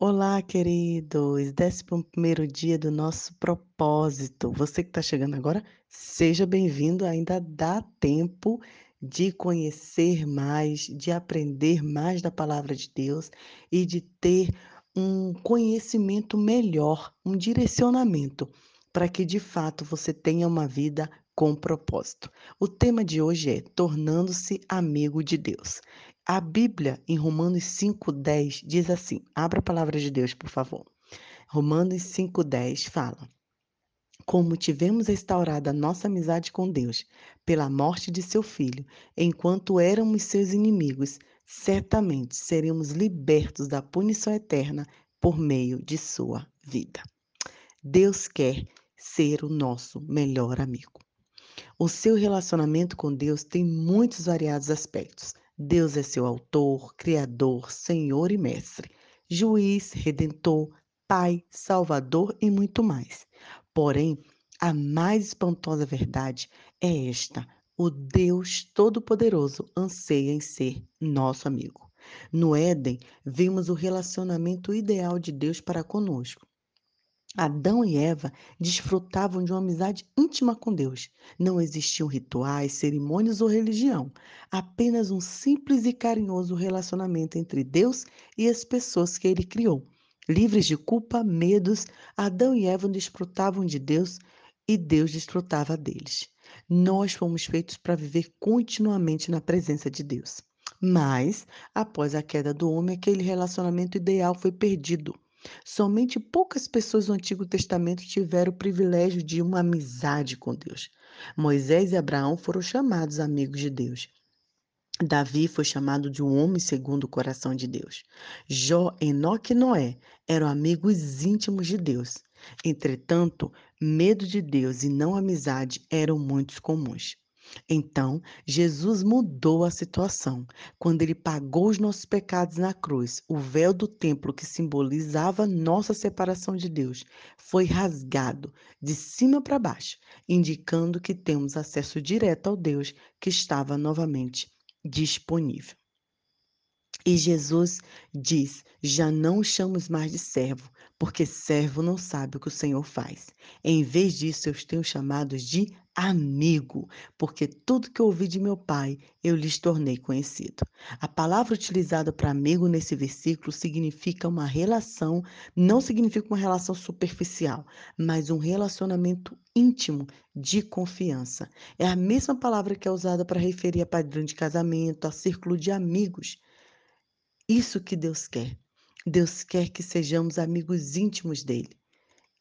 Olá, queridos! Décimo primeiro dia do nosso propósito. Você que está chegando agora, seja bem-vindo. Ainda dá tempo de conhecer mais, de aprender mais da palavra de Deus e de ter um conhecimento melhor, um direcionamento, para que de fato você tenha uma vida com propósito. O tema de hoje é Tornando-se amigo de Deus. A Bíblia, em Romanos 5,10, diz assim: abra a palavra de Deus, por favor. Romanos 5,10 fala: Como tivemos restaurado a nossa amizade com Deus pela morte de seu filho, enquanto éramos seus inimigos, certamente seremos libertos da punição eterna por meio de sua vida. Deus quer ser o nosso melhor amigo. O seu relacionamento com Deus tem muitos variados aspectos Deus é seu autor, criador, senhor e mestre, juiz, redentor, pai, salvador e muito mais. Porém, a mais espantosa verdade é esta: o Deus Todo-Poderoso anseia em ser nosso amigo. No Éden, vimos o relacionamento ideal de Deus para conosco. Adão e Eva desfrutavam de uma amizade íntima com Deus. Não existiam rituais, cerimônias ou religião, apenas um simples e carinhoso relacionamento entre Deus e as pessoas que ele criou. Livres de culpa, medos, Adão e Eva desfrutavam de Deus e Deus desfrutava deles. Nós fomos feitos para viver continuamente na presença de Deus. Mas, após a queda do homem, aquele relacionamento ideal foi perdido. Somente poucas pessoas no Antigo Testamento tiveram o privilégio de uma amizade com Deus. Moisés e Abraão foram chamados amigos de Deus. Davi foi chamado de um homem segundo o coração de Deus. Jó, Enoque e Noé eram amigos íntimos de Deus. Entretanto, medo de Deus e não amizade eram muito comuns. Então, Jesus mudou a situação. Quando ele pagou os nossos pecados na cruz, o véu do templo que simbolizava nossa separação de Deus foi rasgado de cima para baixo, indicando que temos acesso direto ao Deus que estava novamente disponível. E Jesus diz: Já não chamos mais de servo, porque servo não sabe o que o Senhor faz. Em vez disso, eu os tenho chamados de amigo, porque tudo que ouvi de meu pai eu lhes tornei conhecido. A palavra utilizada para amigo nesse versículo significa uma relação, não significa uma relação superficial, mas um relacionamento íntimo de confiança. É a mesma palavra que é usada para referir a padrão de casamento, a círculo de amigos. Isso que Deus quer. Deus quer que sejamos amigos íntimos dele.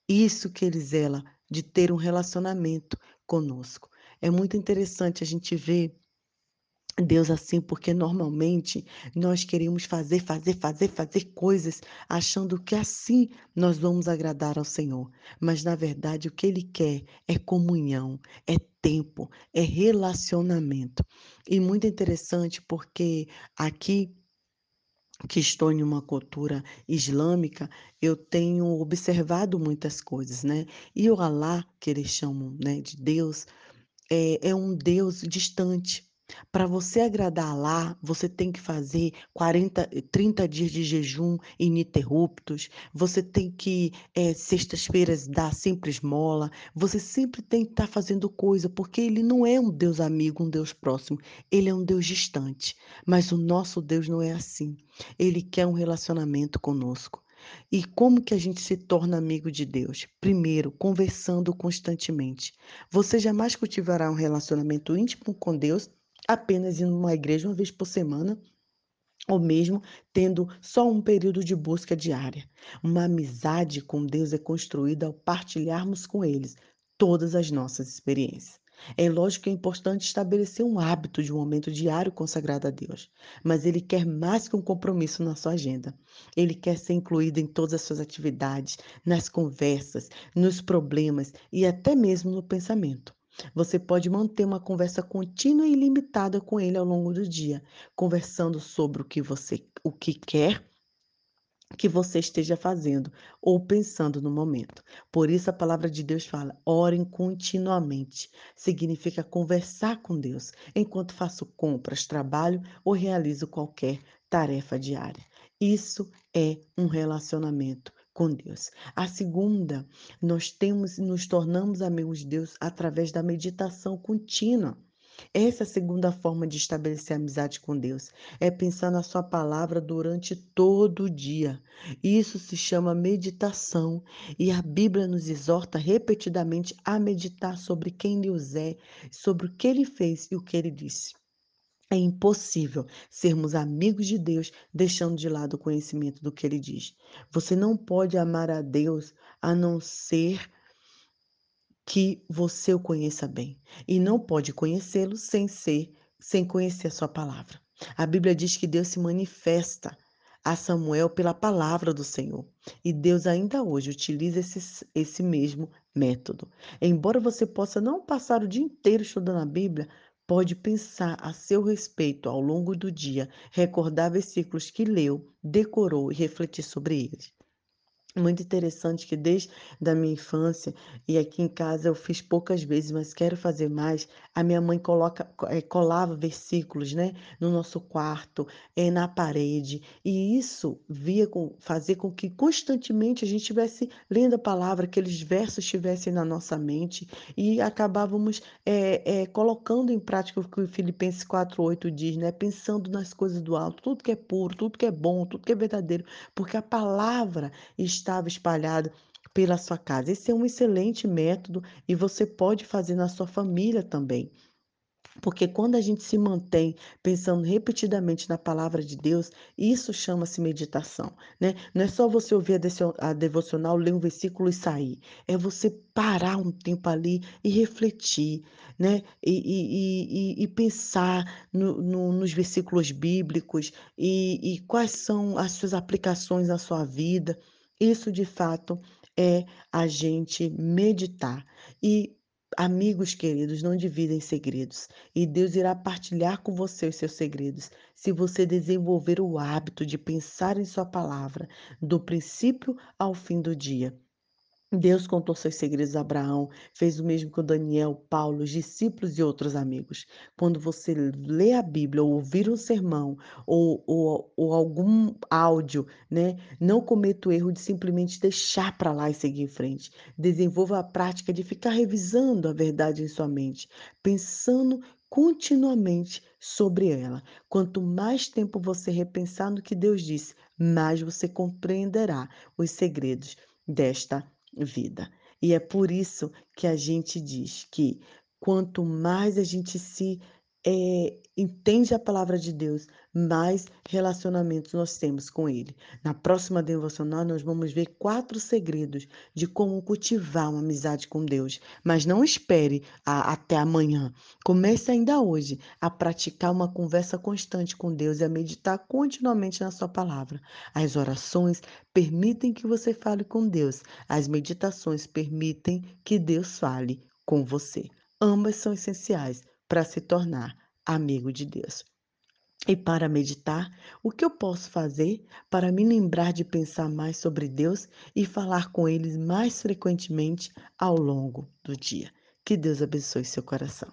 Isso que ele zela de ter um relacionamento conosco. É muito interessante a gente ver Deus assim, porque normalmente nós queremos fazer, fazer, fazer, fazer coisas achando que assim nós vamos agradar ao Senhor. Mas na verdade o que Ele quer é comunhão, é tempo, é relacionamento. E muito interessante porque aqui que estou em uma cultura islâmica, eu tenho observado muitas coisas, né? E o Alá, que eles chamam né, de Deus, é, é um Deus distante. Para você agradar lá, você tem que fazer 40, 30 dias de jejum ininterruptos, você tem que, é, sextas-feiras, dar sempre esmola, você sempre tem que estar tá fazendo coisa, porque ele não é um Deus amigo, um Deus próximo, ele é um Deus distante. Mas o nosso Deus não é assim. Ele quer um relacionamento conosco. E como que a gente se torna amigo de Deus? Primeiro, conversando constantemente. Você jamais cultivará um relacionamento íntimo com Deus apenas indo numa igreja uma vez por semana, ou mesmo tendo só um período de busca diária. Uma amizade com Deus é construída ao partilharmos com eles todas as nossas experiências. É lógico que é importante estabelecer um hábito de um momento diário consagrado a Deus, mas Ele quer mais que um compromisso na sua agenda. Ele quer ser incluído em todas as suas atividades, nas conversas, nos problemas e até mesmo no pensamento. Você pode manter uma conversa contínua e ilimitada com ele ao longo do dia, conversando sobre o que você o que quer que você esteja fazendo ou pensando no momento. Por isso a palavra de Deus fala: orem continuamente. Significa conversar com Deus enquanto faço compras, trabalho ou realizo qualquer tarefa diária. Isso é um relacionamento com Deus. A segunda, nós temos nos tornamos amigos de Deus através da meditação contínua. Essa é a segunda forma de estabelecer amizade com Deus, é pensar na sua palavra durante todo o dia. Isso se chama meditação, e a Bíblia nos exorta repetidamente a meditar sobre quem Deus é, sobre o que ele fez e o que ele disse. É impossível sermos amigos de Deus deixando de lado o conhecimento do que ele diz. Você não pode amar a Deus a não ser que você o conheça bem. E não pode conhecê-lo sem ser, sem conhecer a sua palavra. A Bíblia diz que Deus se manifesta a Samuel pela palavra do Senhor. E Deus ainda hoje utiliza esse, esse mesmo método. Embora você possa não passar o dia inteiro estudando a Bíblia, pode pensar a seu respeito ao longo do dia, recordar versículos que leu, decorou e refletir sobre eles. Muito interessante que desde da minha infância e aqui em casa eu fiz poucas vezes, mas quero fazer mais. A minha mãe coloca, eh, colava versículos, né, no nosso quarto, eh, na parede, e isso via com fazer com que constantemente a gente estivesse lendo a palavra, aqueles versos estivessem na nossa mente e acabávamos eh, eh, colocando em prática o que o Filipenses 4:8 diz, né, pensando nas coisas do alto, tudo que é puro, tudo que é bom, tudo que é verdadeiro, porque a palavra está estava espalhado pela sua casa. Esse é um excelente método e você pode fazer na sua família também. Porque quando a gente se mantém pensando repetidamente na palavra de Deus, isso chama-se meditação, né? Não é só você ouvir a devocional, ler um versículo e sair. É você parar um tempo ali e refletir, né? E, e, e, e pensar no, no, nos versículos bíblicos e, e quais são as suas aplicações na sua vida. Isso de fato é a gente meditar. E amigos queridos não dividem segredos, e Deus irá partilhar com você os seus segredos, se você desenvolver o hábito de pensar em sua palavra, do princípio ao fim do dia. Deus contou seus segredos a Abraão, fez o mesmo com Daniel, Paulo, os discípulos e outros amigos. Quando você lê a Bíblia, ou ouvir um sermão, ou, ou, ou algum áudio, né? Não cometa o erro de simplesmente deixar para lá e seguir em frente. Desenvolva a prática de ficar revisando a verdade em sua mente, pensando continuamente sobre ela. Quanto mais tempo você repensar no que Deus disse, mais você compreenderá os segredos desta vida. E é por isso que a gente diz que quanto mais a gente se é, entende a palavra de Deus, mais relacionamentos nós temos com Ele. Na próxima devocional, nós vamos ver quatro segredos de como cultivar uma amizade com Deus. Mas não espere a, até amanhã. Comece ainda hoje a praticar uma conversa constante com Deus e a meditar continuamente na Sua palavra. As orações permitem que você fale com Deus, as meditações permitem que Deus fale com você. Ambas são essenciais para se tornar amigo de Deus. E para meditar, o que eu posso fazer para me lembrar de pensar mais sobre Deus e falar com eles mais frequentemente ao longo do dia? Que Deus abençoe seu coração.